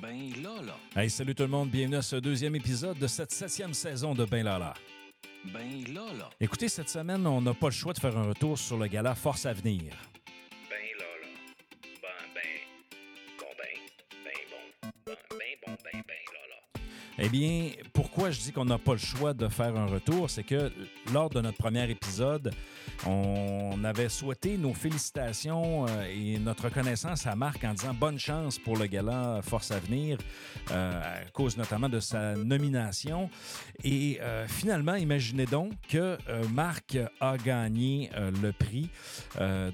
Ben Lala. Hey, salut tout le monde, bienvenue à ce deuxième épisode de cette septième saison de Ben Lala. Ben Lala. Écoutez, cette semaine, on n'a pas le choix de faire un retour sur le gala Force à venir. Ben Lala. Ben, ben, bon, ben, ben bon. Ben, ben bon, ben, ben Lala. Eh bien, pourquoi je dis qu'on n'a pas le choix de faire un retour, c'est que lors de notre premier épisode, on avait souhaité nos félicitations euh, et notre reconnaissance à Marc en disant bonne chance pour le gala Force à venir, euh, à cause notamment de sa nomination. Et euh, finalement, imaginez donc que Marc a gagné le prix.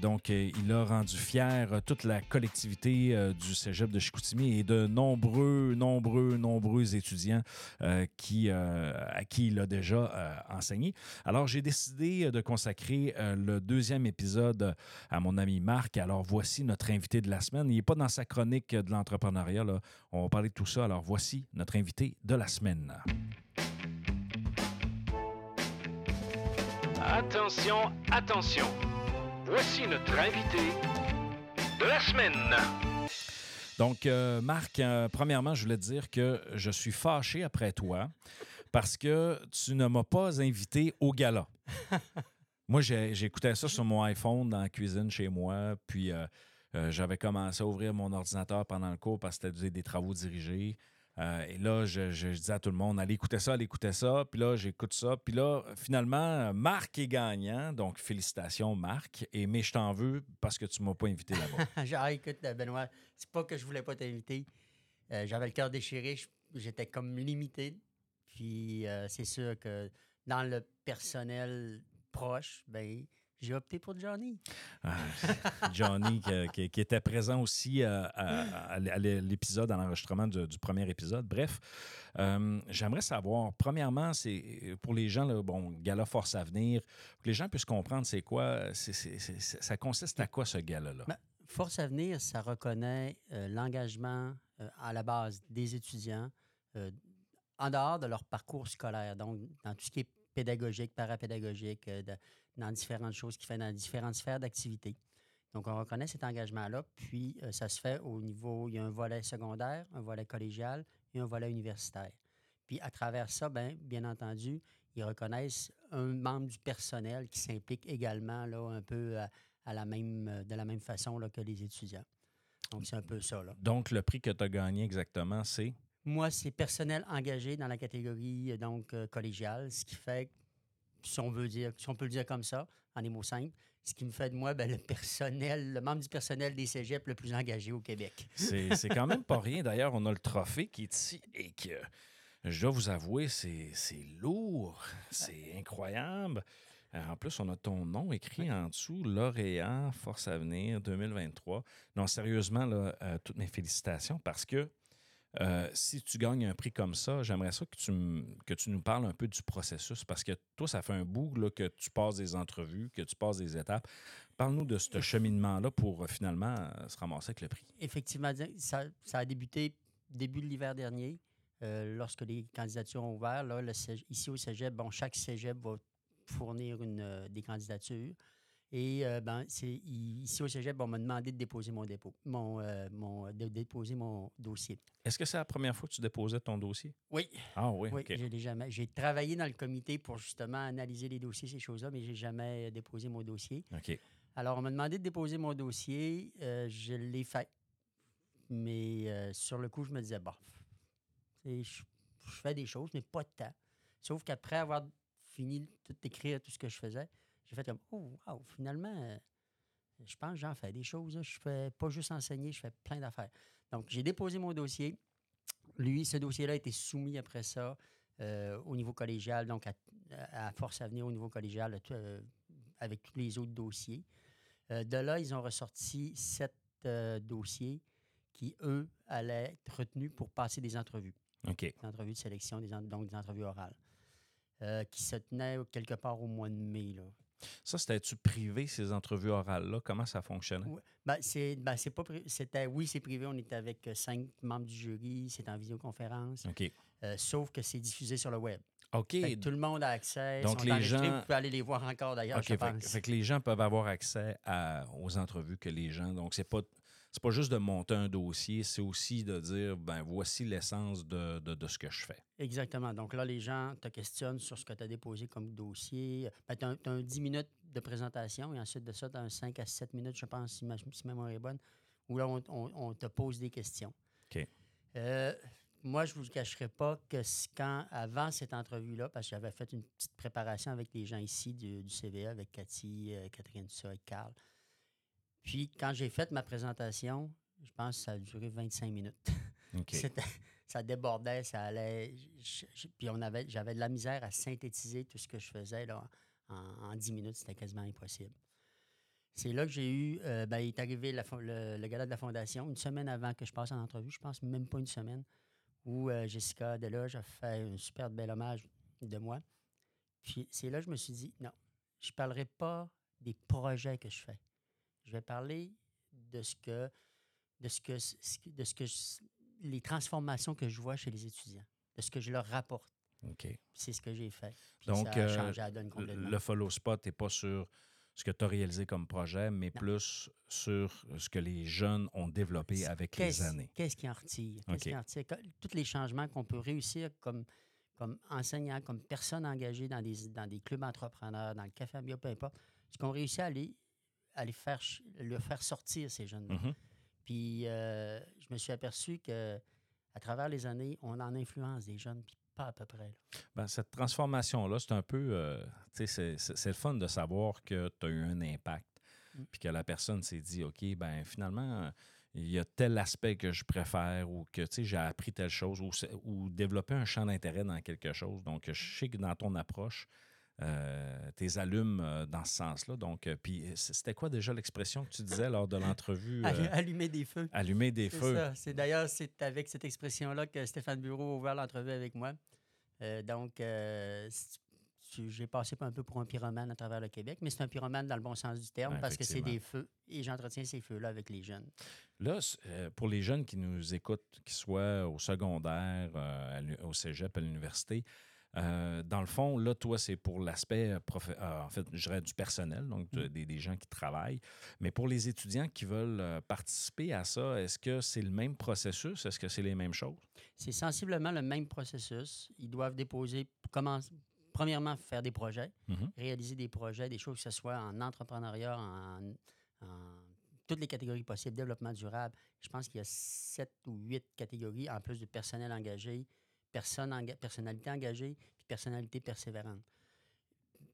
Donc, il a rendu fier toute la collectivité du cégep de Chicoutimi et de nombreux, nombreux, nombreux étudiants euh, euh, à qui il a déjà euh, enseigné. Alors, j'ai décidé de consacrer euh, le deuxième épisode à mon ami Marc. Alors, voici notre invité de la semaine. Il n'est pas dans sa chronique de l'entrepreneuriat. On va parler de tout ça. Alors, voici notre invité de la semaine. Attention, attention. Voici notre invité de la semaine. Donc, euh, Marc, euh, premièrement, je voulais te dire que je suis fâché après toi parce que tu ne m'as pas invité au gala. moi, j'écoutais ça sur mon iPhone dans la cuisine chez moi, puis euh, j'avais commencé à ouvrir mon ordinateur pendant le cours parce que c'était des travaux dirigés. Euh, et là, je, disais à tout le monde, allez écouter ça, allez écouter ça. Puis là, j'écoute ça. Puis là, finalement, Marc est gagnant. Donc, félicitations, Marc. Et, mais je t'en veux parce que tu ne m'as pas invité là-bas. Genre, écoute, euh, Benoît, c'est pas que je voulais pas t'inviter. Euh, J'avais le cœur déchiré, j'étais comme limité. Puis c'est sûr que dans le personnel proche, ben j'ai opté pour Johnny. Ah, Johnny, qui, était présent aussi euh, à, à- à l'épisode, à l'enregistrement du, du premier épisode. Bref, euh, j'aimerais savoir, premièrement, c'est pour les gens, là, bon, Gala Force à venir, pour que les gens puissent comprendre c'est quoi, ça consiste à quoi ce gala-là? Ben, Force Avenir, ça reconnaît euh, l'engagement euh, à la base des étudiants en dehors de leur parcours scolaire, donc dans tout ce qui est pédagogique, parapédagogique, euh, dans différentes choses qu'ils font dans différentes sphères d'activité. Donc, on reconnaît cet engagement-là, puis euh, ça se fait au niveau, il y a un volet secondaire, un volet collégial et un volet universitaire. Puis à travers ça, ben, bien entendu, ils reconnaissent un membre du personnel qui s'implique également là, un peu à, à la même, euh, de la même façon que les étudiants. Donc, c'est un peu ça. Là. Donc, le prix que tu as gagné exactement, c'est? Moi, c'est personnel engagé dans la catégorie euh, donc euh, collégiale, ce qui fait, si on veut dire, si on peut le dire comme ça, en des mots simples, ce qui me fait de moi ben, le personnel, le membre du personnel des cégeps le plus engagé au Québec. C'est c'est quand même pas rien. D'ailleurs, on a le trophée qui est ici et que je dois vous avouer, c'est c'est lourd. C'est incroyable. En plus, on a ton nom écrit en dessous, lauréat Force Avenir 2023. Non, sérieusement, là, euh, toutes mes félicitations parce que euh, si tu gagnes un prix comme ça, j'aimerais ça que tu, que tu nous parles un peu du processus parce que toi, ça fait un bout que tu passes des entrevues, que tu passes des étapes. Parle-nous de ce cheminement-là pour euh, finalement euh, se ramasser avec le prix. Effectivement, ça, a débuté début de l'hiver dernier, lorsque les candidatures ont ouvert. Là, le ici au Cégep, bon, chaque Cégep va fournir des candidatures. Et euh, ben, c'est, ici au Cégep, on m'a demandé de déposer mon dépôt, mon, euh, mon- de déposer mon dossier. Est-ce que c'est la première fois que tu déposais ton dossier? Oui, Ah oui, oui, je jamais. J'ai travaillé dans le comité pour justement analyser les dossiers, ces choses-là, mais j'ai jamais euh, déposé mon dossier. OK. Alors, on m'a demandé de déposer mon dossier. euh, je l'ai fait. Mais sur le coup, je me disais, bah, je, je fais des choses, mais pas de temps. Sauf qu'après avoir fini de tout écrire, tout ce que je faisais, j'ai fait comme, oh, wow, finalement, euh, je pense que j'en fais des choses. Je fais pas juste enseigner, je fais plein d'affaires. Donc, j'ai déposé mon dossier. Lui, ce dossier-là a été soumis après ça euh, au niveau collégial, donc à, à Force Avenir au niveau collégial, euh, avec tous les autres dossiers. Euh, de là, ils ont ressorti sept dossiers qui, eux, allaient être retenus pour passer des entrevues, OK. des entrevues de sélection, des en- donc des entrevues orales, qui se tenaient quelque part au mois de mai. Là. Ça, c'était-tu privé, ces entrevues orales-là? Comment ça fonctionnait? Ouais. Ben, c'est, ben, c'est pas c'était, oui, c'est privé. On était avec euh, cinq membres du jury. C'est en visioconférence. OK. Euh, sauf que c'est diffusé sur le web. OK. Fait tout le monde a accès. Donc, les gens- Vous pouvez aller les voir encore d'ailleurs, OK, je fait, pense. fait que les gens peuvent avoir accès à- aux entrevues que les gens. Donc, c'est pas. C'est pas juste de monter un dossier, c'est aussi de dire, ben voici l'essence de, de- de ce que je fais. Exactement. Donc là, les gens te questionnent sur ce que tu as déposé comme dossier. Ben, tu as, un 10 minutes de présentation et ensuite de ça, tu as un 5 à 7 minutes, je pense, si ma, si ma mémoire est bonne, où là, on, on- on te pose des questions. OK. Euh, moi, je ne vous le cacherai pas que quand, avant cette entrevue-là, parce que j'avais fait une petite préparation avec les gens ici du, du CVA, avec Cathy, euh, Catherine Dussa et Carl. Puis, quand j'ai fait ma présentation, je pense que ça a duré 25 minutes. Ça débordait, ça allait. je- je- puis on avait, j'avais de la misère à synthétiser tout ce que je faisais là, en, en 10 minutes. C'était quasiment impossible. C'est là que j'ai eu. euh, ben, il est arrivé la le, le gala de la Fondation une semaine avant que je passe en entrevue, je pense même pas une semaine, où euh, Jessica Deloge a fait un super bel hommage de moi. Puis c'est là que je me suis dit, non, je ne parlerai pas des projets que je fais. Je vais parler de ce que, de ce que, de ce que je- les transformations que je vois chez les étudiants, de ce que je leur rapporte. OK. C'est ce que j'ai fait. Puis Donc, ça a euh, changé la donne complètement. Le follow spot n'est pas sur ce que tu as réalisé comme projet, mais Non. plus sur ce que les jeunes ont développé avec les années. Qu'est-ce qui en retire? Qu'est-ce OK. qui en retire? Tous les changements qu'on peut réussir comme, comme enseignant, comme personne engagée dans des, dans des clubs entrepreneurs, dans le café Ambia, peu importe, ce qu'on réussit à aller, à les faire, le faire sortir, ces jeunes-là. Mhm. Puis euh, je me suis aperçu que à travers les années, on en influence des jeunes, puis pas à peu près. Ben, cette transformation-là, c'est un peu. euh, tu sais, c'est- le fun de savoir que tu as eu un impact. Mm. Puis que la personne s'est dit, OK, ben finalement, il y a tel aspect que je préfère ou que tu sais, j'ai appris telle chose ou développer un champ d'intérêt dans quelque chose. Donc, je sais que dans ton approche, euh, tes allumes euh, dans ce sens-là. Donc, euh, puis c'était quoi déjà l'expression que tu disais lors de l'entrevue? Allu- Allumer des feux. allumer des C'est feux. C'est d'ailleurs c'est avec cette expression-là que Stéphane Bureau a ouvert l'entrevue avec moi. Donc, j'ai passé un peu pour un pyromane à travers le Québec, mais c'est un pyromane dans le bon sens du terme parce que c'est des feux et j'entretiens ces feux-là avec les jeunes. Là, pour les jeunes qui nous écoutent, qui soient au secondaire, au cégep, à l'université, euh, dans le fond, là, toi, c'est pour l'aspect, euh, euh, en fait, je dirais du personnel, donc de- Mm. des, des gens qui travaillent. Mais pour les étudiants qui veulent participer à ça, est-ce que c'est le même processus? Est-ce que c'est les mêmes choses? C'est sensiblement le même processus. Ils doivent déposer, commencer, premièrement, faire des projets, Mhm. réaliser des projets, des choses que ce soit en entrepreneuriat, en, en toutes les catégories possibles, développement durable. Je pense qu'il y a sept ou huit catégories, en plus de personnel engagé, personne enga- personnalité engagée, puis personnalité persévérante.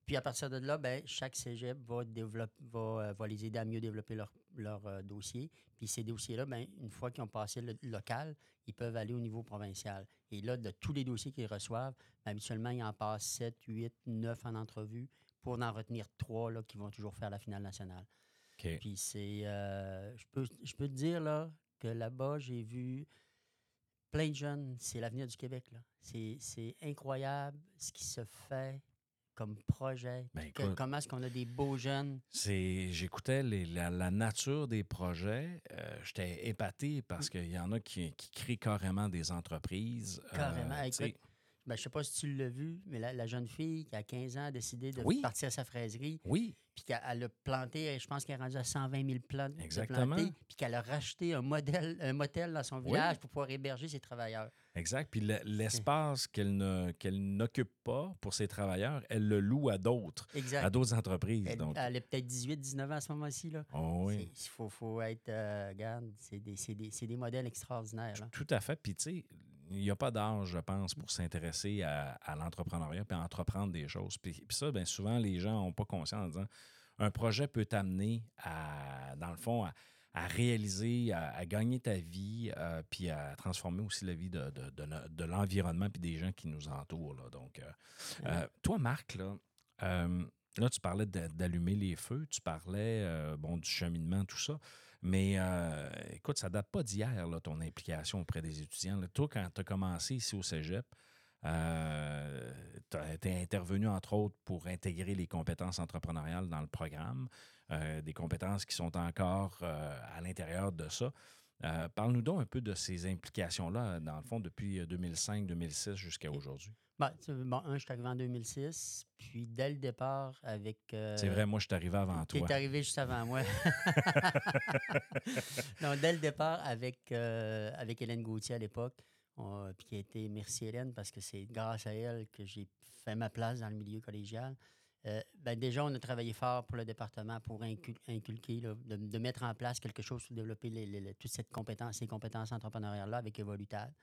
Puis à partir de là, ben, chaque cégep va, développer, va, euh, va les aider à mieux développer leur, leur euh, dossier. Puis ces dossiers-là, ben, une fois qu'ils ont passé le local, ils peuvent aller au niveau provincial. Et là, de tous les dossiers qu'ils reçoivent, ben, habituellement, ils en passent 7, 8, 9 en entrevue pour en retenir trois là, qui vont toujours faire la finale nationale. Puis c'est. euh, je, peux, je peux te dire là, que là-bas, j'ai vu plein de jeunes. C'est l'avenir du Québec. là. C'est c'est incroyable ce qui se fait comme projet. Ben, Que- comment est-ce qu'on a des beaux jeunes? C'est, j'écoutais les- la, la nature des projets. euh, j'étais épaté parce qu'il y en a qui, qui créent carrément des entreprises. euh, Carrément. sais, Écoute, ben, je ne sais pas si tu l'as vu, mais la, la jeune fille qui a 15 ans a décidé de Oui. partir à sa fraiserie, oui, puis qu'elle elle a planté, je pense qu'elle est rendue à 120 000 plantes Exactement. puis qu'elle a racheté un, modèle, un motel dans son Oui. village pour pouvoir héberger ses travailleurs. exact. Puis le- l'espace qu'elle, n'occupe pas pour ses travailleurs, elle le loue à d'autres, à d'autres entreprises. Elle, donc, elle a peut-être 18, 19 ans à ce moment-ci. là. oh oui. Il faut, faut être. euh, regarde, c'est des, des- des modèles extraordinaires. là. Tout à fait. Puis, tu sais, il n'y a pas d'âge, je pense, pour s'intéresser à, à l'entrepreneuriat à entreprendre des choses. Puis, puis ça, bien souvent, les gens n'ont pas conscience en disant un projet peut t'amener à, dans le fond, à, à réaliser, à, à gagner ta vie, euh, puis à transformer aussi la vie de, de, de no- de l'environnement puis des gens qui nous entourent. là. Donc, euh, euh, toi, Marc, là, euh, là, tu parlais d'allumer les feux, tu parlais bon, du cheminement, tout ça. Mais euh, écoute, ça date pas d'hier, ton implication auprès des étudiants. Toi, quand tu as commencé ici au cégep, tu as été intervenu, entre autres, pour intégrer les compétences entrepreneuriales dans le programme, euh, des compétences qui sont encore euh, à l'intérieur de ça. Euh, Parle-nous donc un peu de ces implications-là, dans le fond, depuis 2005-2006 jusqu'à aujourd'hui. Ben, tu bon, un, je suis arrivé en 2006, puis dès le départ avec... euh, C'est vrai, moi, je suis arrivé avant Qui toi. est arrivé juste avant moi. non, dès le départ, avec, euh, avec Hélène Gauthier à l'époque, puis qui a été merci Hélène parce que c'est grâce à elle que j'ai fait ma place dans le milieu collégial. Euh, ben déjà, on a travaillé fort pour le département pour incul- inculquer, là, de, de mettre en place quelque chose pour développer les- les- les- toute cette compétence, ces compétences entrepreneuriales-là avec Evolutal.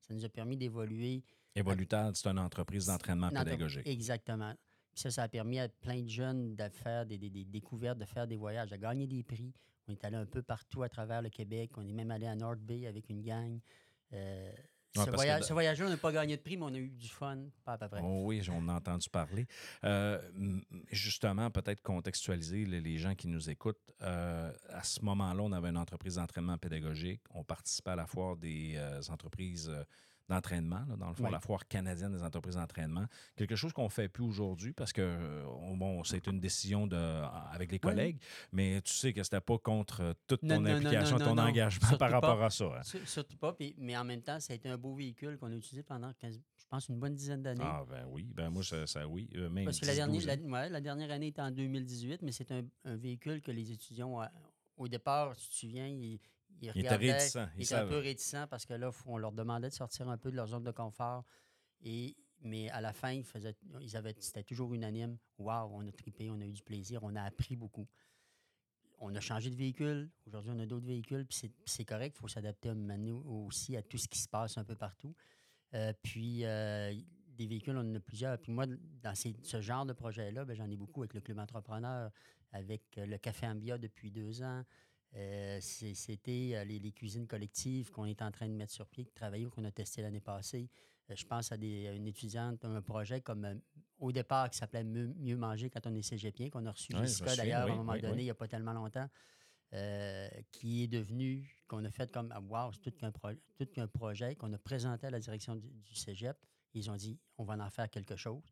Ça nous a permis d'évoluer Evolutal, c'est une entreprise d'entraînement pédagogique. Exactement. Puis ça, ça a permis à plein de jeunes de faire des, des- des découvertes, de faire des voyages, de gagner des prix. On est allé un peu partout à travers le Québec. On est même allé à North Bay avec une gang. Euh, Ouais, ce, voyage, que- ce voyage-là, on n'a pas gagné de prix, mais on a eu du fun, pas à peu près. Oh oui, on a entendu parler. Euh, justement, peut-être contextualiser les, gens qui nous écoutent. Euh, à ce moment-là, on avait une entreprise d'entraînement pédagogique. On participait à la foire des euh, entreprises d'entraînement, dans le fond, Oui. la foire canadienne des entreprises d'entraînement. Quelque chose qu'on ne fait plus aujourd'hui parce que, euh, on- bon, c'est une décision de, avec les collègues, mais tu sais que c'était pas contre euh, toute Non, ton non, implication, non, ton engagement Surtout par rapport pas. à ça. hein. Sur- Surtout pas, puis- mais en même temps, ça a été un beau véhicule qu'on a utilisé pendant, 15 je pense, une bonne dizaine d'années. Ah, ben oui, ben moi, ça, ça oui. euh, même Parce que la 10, dernière, 12 la, ans. ouais, la dernière année était en 2018, mais c'est un, un véhicule que les étudiants, euh, au départ, si tu te souviens, ils, ils Il réticent. ils étaient un peu réticents parce que là, on leur demandait de sortir un peu de leur zone de confort. Et, mais à la fin, ils, faisaient, ils avaient, c'était toujours unanime. Waouh, on a trippé, on a eu du plaisir, on a appris beaucoup. On a changé de véhicule. Aujourd'hui, on a d'autres véhicules. Puis c'est, correct, il faut s'adapter aussi à tout ce qui se passe un peu partout. Euh, puis euh, des véhicules, on en a plusieurs. Puis moi, dans ces- ce genre de projet-là, ben, j'en ai beaucoup avec le Club Entrepreneur, avec euh, le Café Ambia depuis deux ans. Euh, C'était euh, les, les cuisines collectives qu'on est en train de mettre sur pied, de travailler, qu'on a testé l'année passée. Euh, je pense à, des, à une étudiante, un projet comme au départ qui s'appelait Mieux, Mieux manger quand on est cégepien, qu'on a reçu souviens, d'ailleurs oui, à un moment oui, donné, il n'y a pas tellement longtemps, qui est devenu, qu'on a fait comme, ah, wow, c'est tout qu'un pro- tout qu'un projet qu'on a présenté à la direction du, du cégep. Ils ont dit, on va en faire quelque chose.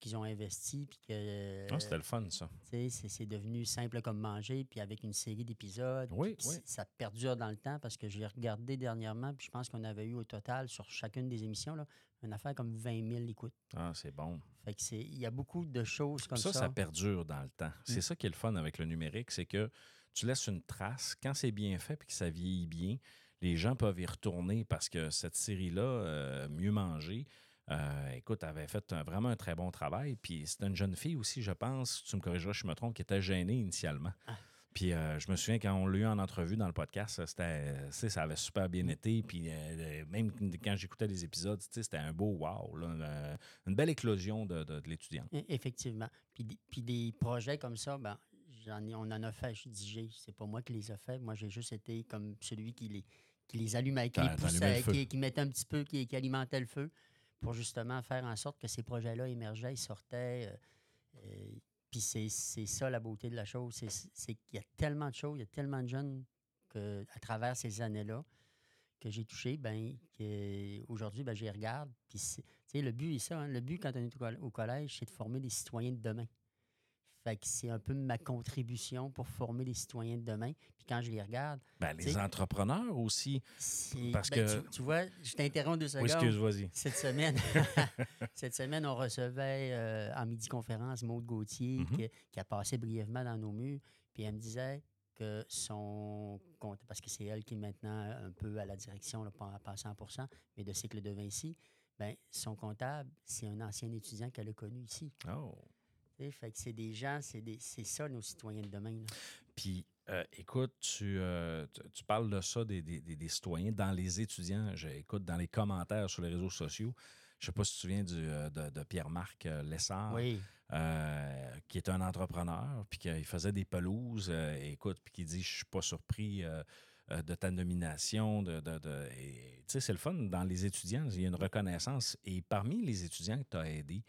Qu'ils ont investi, puis que Ah, c'était le fun, ça. c'est c'est devenu simple comme manger, puis avec une série d'épisodes. Oui, puis Ça perdure dans le temps parce que j'ai regardé dernièrement, puis je pense qu'on avait eu au total sur chacune des émissions, là, une affaire comme 20 000 écoutes. Ah, c'est bon. Fait que c'est, il y a beaucoup de choses comme ça, ça. ça, perdure dans le temps. C'est Mm. ça qui est le fun avec le numérique, c'est que tu laisses une trace. Quand c'est bien fait et que ça vieillit bien, les gens peuvent y retourner parce que cette série-là, euh, Mieux manger, euh, écoute, avait fait un- vraiment un très bon travail. Puis c'est une jeune fille aussi, je pense, tu me corrigeras si je me trompe, qui était gênée initialement. Ah. Puis euh, je me souviens quand on l'a eu en entrevue dans le podcast, c'était, ça avait super bien été. Puis euh, même quand j'écoutais les épisodes, c'était un beau wow, là, une belle éclosion de, de, de l'étudiant. E- Effectivement. Puis, des- puis des projets comme ça, ben, j'en ai, on en a fait. Je dis, c'est pas moi qui les a fait. Moi, j'ai juste été comme celui qui les, qui les allumait, qui les poussait, le qui, qui mettait un petit peu, qui, qui alimentait le feu pour justement faire en sorte que ces projets-là émergeaient, sortaient. euh, euh, puis c'est ça la beauté de la chose. C'est qu'il y a tellement de choses, il y a tellement de jeunes que, à travers ces années-là que j'ai touché, ben, aujourd'hui, ben, j'y regarde. Puis le but est ça. hein. Le but, quand on est au collège, c'est de former des citoyens de demain. Fait que c'est un peu ma contribution pour former les citoyens de demain. Puis quand je les regarde, Ben, les entrepreneurs aussi. Parce ben, que- Tu, tu vois, je t'interromps deux Oui, secondes. excuse, vas-y. Cette semaine, cette semaine, on recevait euh, en midi-conférence Maude Gauthier Mhm. qui, qui a passé brièvement dans nos murs. Puis elle me disait que son compte, parce que c'est elle qui est maintenant un peu à la direction, là, pas, pas à 100 mais de cycle de Vinci, ben, son comptable, c'est un ancien étudiant qu'elle a connu ici. Oh. Fait que c'est des gens, c'est des- c'est ça nos citoyens de demain. là. Puis, euh, écoute, tu, euh, tu, tu parles de ça des, des- des- des citoyens dans les étudiants. J'écoute dans les commentaires sur les réseaux sociaux. Je ne sais pas si tu te souviens du, euh, de, de Pierre-Marc Lessard, Oui. euh, qui est un entrepreneur, puis qu'il faisait des pelouses. écoute, puis qui dit Je suis pas surpris. de ta nomination, de, de, c'est le fun. Dans les étudiants, il y a une reconnaissance. Et parmi les étudiants que tu as aidés,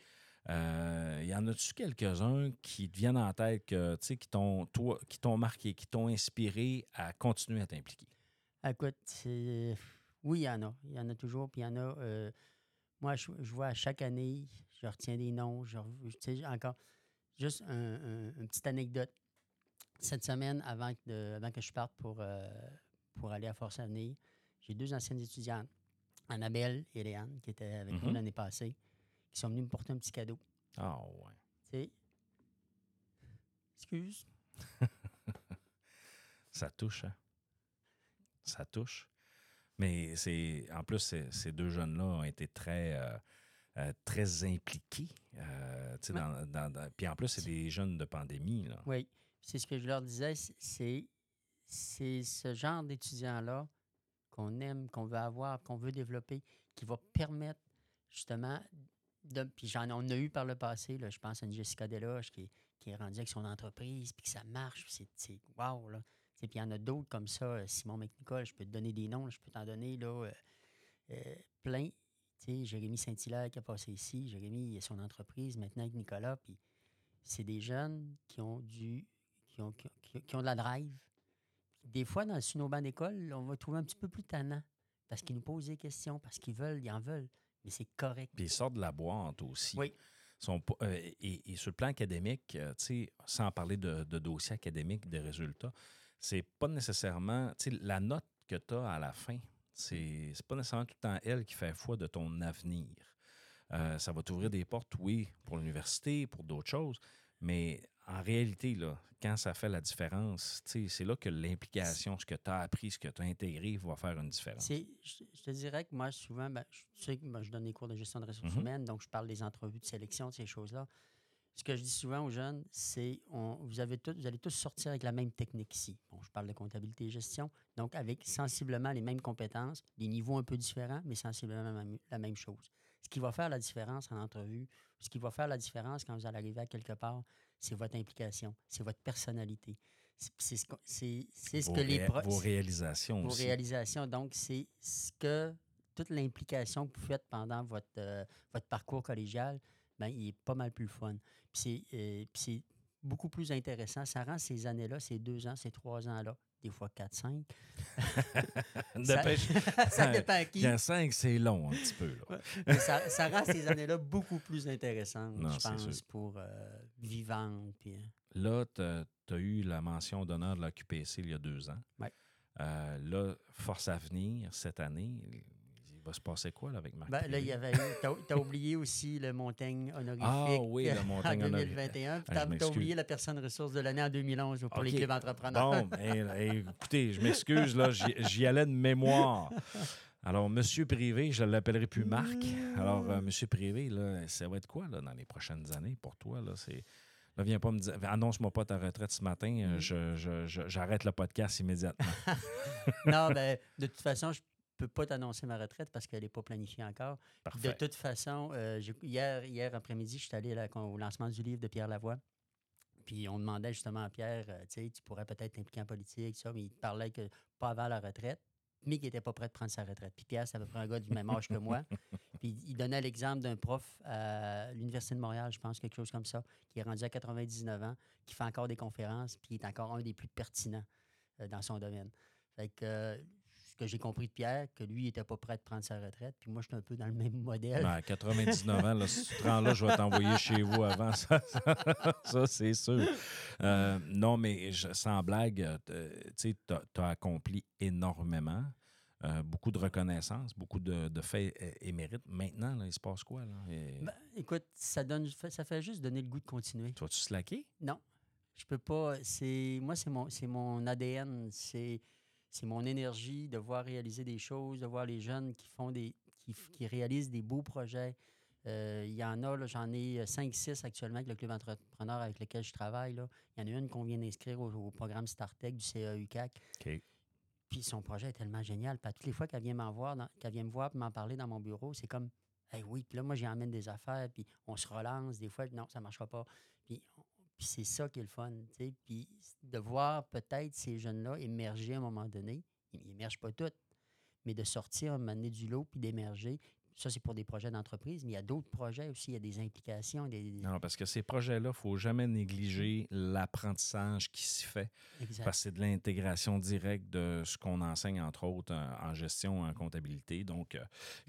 euh, y en a-tu quelques-uns qui te viennent en tête, que, qui t'ont marqué, qui t'ont inspiré à continuer à t'impliquer? Écoute, oui, il y en a. Il y en a toujours. Puis il y en a. euh, moi, je, je vois à chaque année, je retiens des noms. Je, encore, juste un- un- une petite anecdote. Cette semaine, avant que, de- avant que je parte pour, euh, pour aller à Force Avenir. J'ai deux anciennes étudiantes, Annabelle et Léane, qui étaient avec nous Mhm. l'année passée, qui sont venues me porter un petit cadeau. Ah, ouais. Tu sais, excuse. Ça touche, hein? Ça touche. Mais c'est en plus, ces, deux jeunes-là ont été très, euh, euh, très impliqués. euh, tu sais, Ouais. dans, dans- dans- Puis en plus, c'est des jeunes de pandémie. Là. Oui, c'est ce que je leur disais, c'est ce genre d'étudiants-là qu'on aime, qu'on veut avoir, qu'on veut développer, qui va permettre justement j'en on a eu par le passé, là, je pense à une Jessica Deloche qui, qui est rendue avec son entreprise, puis que ça marche, c'est- wow, là. Puis il y en a d'autres comme ça, euh, Simon McNicol, je peux te donner des noms, je peux t'en donner là, euh, euh, plein. Jérémy Saint-Hilaire qui a passé ici, Jérémy, a son entreprise maintenant avec Nicolas, puis c'est des jeunes qui ont du qui ont, qui de la drive. Des fois, dans, sur nos d'école, on va trouver un petit peu plus tannant parce qu'ils nous posent des questions, parce qu'ils veulent, ils en veulent. Mais c'est correct. Puis ils sortent de la boîte aussi. Oui. Sont euh, et, et sur le plan académique, euh, tu sais, sans parler de, de dossier académique, de résultats, c'est pas nécessairement. tu sais, La note que tu as à la fin, c'est c'est pas nécessairement tout le temps elle qui fait foi de ton avenir. Euh, ça va t'ouvrir des portes, oui, pour l'université, pour d'autres choses, mais en réalité, là, quand ça fait la différence, c'est là que l'implication, ce que tu as appris, ce que tu as intégré, va faire une différence. Je, je te dirais que moi, souvent, ben, je, tu sais que moi, je donne des cours de gestion de ressources Mhm. humaines, donc je parle des entrevues de sélection, de ces choses-là. Ce que je dis souvent aux jeunes, c'est vous, avez vous allez tous sortir avec la même technique ici. Bon, je parle de comptabilité et gestion, donc avec sensiblement les mêmes compétences, des niveaux un peu différents, mais sensiblement la même, la même chose. Ce qui va faire la différence en entrevue, ce qui va faire la différence quand vous allez arriver à quelque part, c'est votre implication, c'est votre personnalité. C'est, ce, c'est- c'est ce Vos que les pro- vos réalisations vos aussi. réalisations. Donc, c'est ce que toute l'implication que vous faites pendant votre, euh, votre parcours collégial, ben, il est pas mal plus fun. Puis c'est, euh, puis c'est beaucoup plus intéressant. Ça rend ces années-là, ces deux ans, ces trois ans-là, des fois quatre, cinq. Dépêche. Ça, ça dépend à qui. Il y a cinq, c'est long un petit peu. Là. Mais ça, ça rend ces années-là beaucoup plus intéressantes, Non, je pense, sûr. pour euh, vivantes. Puis, euh, Là, tu as eu la mention d'honneur de la QPC il y a deux ans. Ouais. Euh, là, Force à venir, cette année, il va se passer quoi là, avec Marc? ben, là, il y avait. T'as, oublié aussi le Montagne honorifique. Ah oui, le Montagne en honorifique. 2021. Puis t'as, oublié la personne ressource de l'année en 2011 pour les OK. clubs entrepreneurs. Bon, ben, hey, écoutez, je m'excuse, là, j'y allais de mémoire. Alors, Monsieur Privé, je ne l'appellerai plus Marc. Alors, euh, Monsieur Privé, là, ça va être quoi là, dans les prochaines années pour toi? Là, c'est... Là, viens pas me dire, annonce-moi pas ta retraite ce matin, euh, Mm. je- je- je- j'arrête le podcast immédiatement. non, ben, de toute façon, je peux pas t'annoncer ma retraite parce qu'elle n'est pas planifiée encore. De toute façon, euh, hier, hier après-midi, je suis allé à la- au lancement du livre de Pierre Lavoie. Puis on demandait justement à Pierre, euh, tu sais, tu pourrais peut-être t'impliquer en politique, ça, mais il parlait que pas avant la retraite, mais qu'il n'était pas prêt de prendre sa retraite. Puis Pierre, c'est à peu près un gars du même âge que moi. Puis il donnait l'exemple d'un prof à l'Université de Montréal, je pense, quelque chose comme ça, qui est rendu à 99 ans, qui fait encore des conférences, puis qui est encore un des plus pertinents euh, dans son domaine. Fait que ce que j'ai compris de Pierre, que lui, il n'était pas prêt de prendre sa retraite, puis moi, je suis un peu dans le même modèle. Ben, à 99 ans, là, si tu te rends là, je vais t'envoyer chez vous avant ça. Ça, ça, c'est sûr. Euh, non, mais je- sans blague, euh, tu as, accompli énormément. euh, beaucoup de reconnaissance, beaucoup de, de faits et mérites. Maintenant, là, il se passe quoi? Là? Et- Ben, écoute, ça, donne, ça fait juste donner le goût de continuer. tu vas-tu slacker? Non, je peux pas. C'est moi, c'est mon, c'est mon ADN, c'est c'est mon énergie de voir réaliser des choses, de voir les jeunes qui font des, qui, qui réalisent des beaux projets. Euh, Il y en a, là, j'en ai 5-6 actuellement avec le club entrepreneur avec lequel je travaille. Là. Il y en a une qu'on vient d'inscrire au, au programme StarTech du CA UCAC. OK. Puis son projet est tellement génial. Puis à toutes les fois qu'elle vient m'en voir, qu'elle vient me voir et m'en parler dans mon bureau, c'est comme Hey, oui, puis là, moi, j'y emmène des affaires, puis on se relance. Des fois, non, ça ne marchera pas. Puis, puis c'est ça qui est le fun. Puis de voir peut-être ces jeunes-là émerger à un moment donné. Ils n'émergent pas toutes, mais de sortir, un moment donné du lot, puis d'émerger. Ça, c'est pour des projets d'entreprise, mais il y a d'autres projets aussi, il y a des implications. Des... Non, parce que ces projets-là, il ne faut jamais négliger l'apprentissage qui s'y fait. Exact. Parce que c'est de l'intégration directe de ce qu'on enseigne, entre autres, en en gestion, en comptabilité. Donc, euh,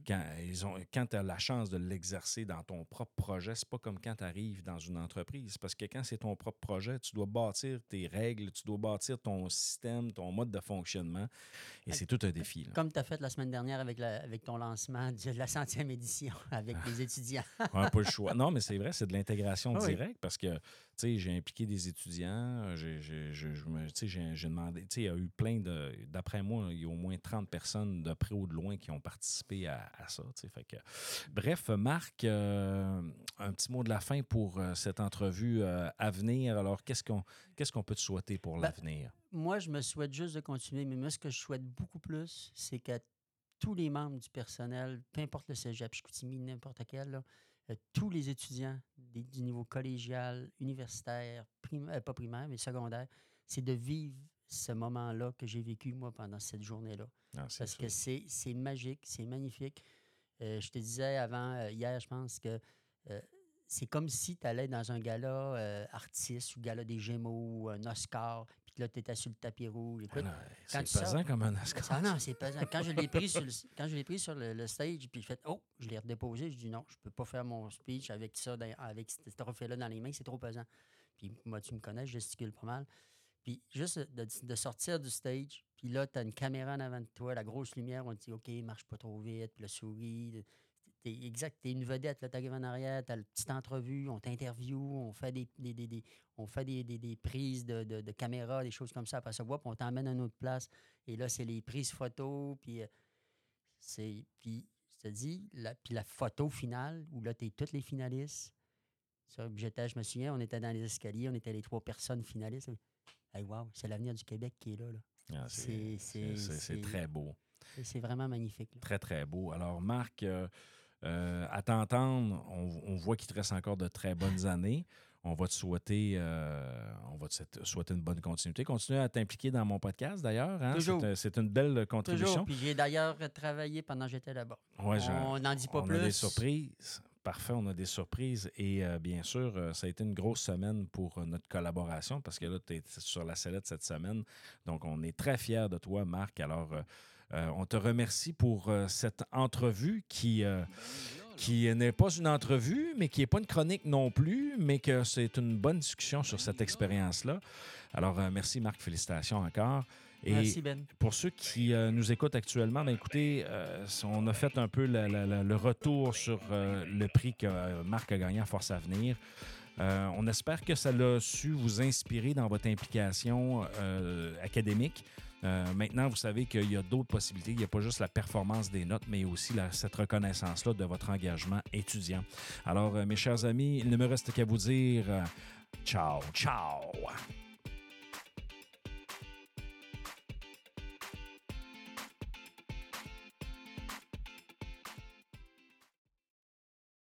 quand, ils ont- quand tu as la chance de l'exercer dans ton propre projet, c'est pas comme quand tu arrives dans une entreprise. Parce que quand c'est ton propre projet, tu dois bâtir tes règles, tu dois bâtir ton système, ton mode de fonctionnement. Et c'est tout un défi. là. Comme tu as fait la semaine dernière avec, la- avec ton lancement de la édition avec les étudiants. On n'a pas le choix. Non, mais c'est vrai, c'est de l'intégration Ah oui. directe parce que, tu sais, j'ai impliqué des étudiants, j'ai, j'ai- j'ai, j'ai demandé, tu sais, il y a eu plein de, d'après moi, il y a au moins 30 personnes de près ou de loin qui ont participé à, à ça, tu sais, fait que, bref, Marc, euh, un petit mot de la fin pour euh, cette entrevue euh, à venir. Alors, qu'est-ce qu'on, qu'est-ce qu'on peut te souhaiter pour Ben, l'avenir? Moi, je me souhaite juste de continuer, mais moi, ce que je souhaite beaucoup plus, c'est que tous les membres du personnel, peu importe le cégep, Chicoutimi, n'importe quel, là, euh, tous les étudiants des- du niveau collégial, universitaire, euh, pas primaire, mais secondaire, c'est de vivre ce moment-là que j'ai vécu, moi, pendant cette journée-là. Ah, Parce que c'est magique, c'est magnifique. Euh, je te disais avant, hier, je pense que c'est comme si tu allais dans un gala artiste ou gala des Gémeaux ou un Oscar, puis là, tu étais sur le tapis rouge. Écoute, Ah non, quand c'est pesant comme un Oscar. ah non, c'est pesant. Quand je l'ai pris sur le, quand je l'ai pris sur le, le stage, puis je fait Oh, je l'ai redéposé. Je dis non, je peux pas faire mon speech avec ça, dans- avec ce trophée-là dans les mains, c'est trop pesant. Puis moi, tu me connais, je gesticule pas mal. Puis juste de, de sortir du stage, puis là, tu as une caméra en avant de toi, la grosse lumière, on te dit OK, marche pas trop vite, puis le souris. T'es exact, t'es une vedette, là, t'arrives en arrière, t'as la petite entrevue, on t'interview, on fait des, des- des- des- on fait des, des- des prises de, de, de caméra, des choses comme ça. Après ça, whoop, on t'emmène à une autre place. Et là, c'est les prises photos, puis euh, c'est. Puis, je te dis, la, puis la photo finale, où là, tu es toutes les finalistes. J'étais, je me souviens, on était dans les escaliers, on était les trois personnes finalistes. Hey, wow, c'est l'avenir du Québec qui est là. là. Ah, c'est- c'est, très beau. C'est vraiment magnifique. là. Très, très beau. Alors, Marc, euh, euh, à t'entendre, on, on voit qu'il te reste encore de très bonnes années. On va te souhaiter, euh, on va te souhaiter une bonne continuité. Continue à t'impliquer dans mon podcast, d'ailleurs. hein. C'est, un- c'est une belle contribution. Toujours. Puis j'ai d'ailleurs travaillé pendant que j'étais là-bas. Ouais, on n'en dit pas on plus. a des surprises. Parfait, on a des surprises. Et euh, bien sûr, euh, ça a été une grosse semaine pour euh, notre collaboration parce que là, tu es sur la sellette cette semaine. Donc, on est très fiers de toi, Marc. Alors, on te remercie pour euh, cette entrevue qui, euh, qui n'est pas une entrevue, mais qui n'est pas une chronique non plus, mais que c'est une bonne discussion sur cette expérience-là. Alors, euh, merci, Marc. Félicitations encore. Et Merci, Ben. pour ceux qui euh, nous écoutent actuellement, ben écoutez, euh, on a fait un peu la- la- la- le retour sur euh, le prix que euh, Marc a gagné à Force Avenir. Euh, on espère que ça l'a su vous inspirer dans votre implication euh, académique. Euh, maintenant, vous savez qu'il y a d'autres possibilités. Il n'y a pas juste la performance des notes, mais aussi cette reconnaissance-là de votre engagement étudiant. Alors, euh, mes chers amis, il ne me reste qu'à vous dire euh, ciao, ciao.